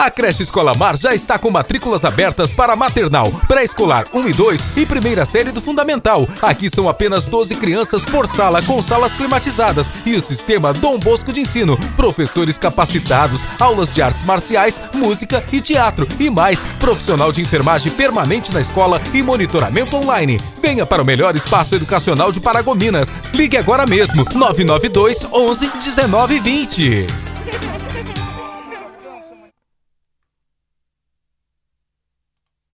A creche Escola Mar já está com matrículas abertas para maternal, pré-escolar 1 e 2 e primeira série do Fundamental. Aqui são apenas 12 crianças por sala, com salas climatizadas e o sistema Dom Bosco de ensino. Professores capacitados, aulas de artes marciais, música e teatro e mais. Profissional de enfermagem permanente na escola e monitoramento online. Venha para o melhor espaço educacional de Paragominas. Ligue agora mesmo, 992 11 19 20.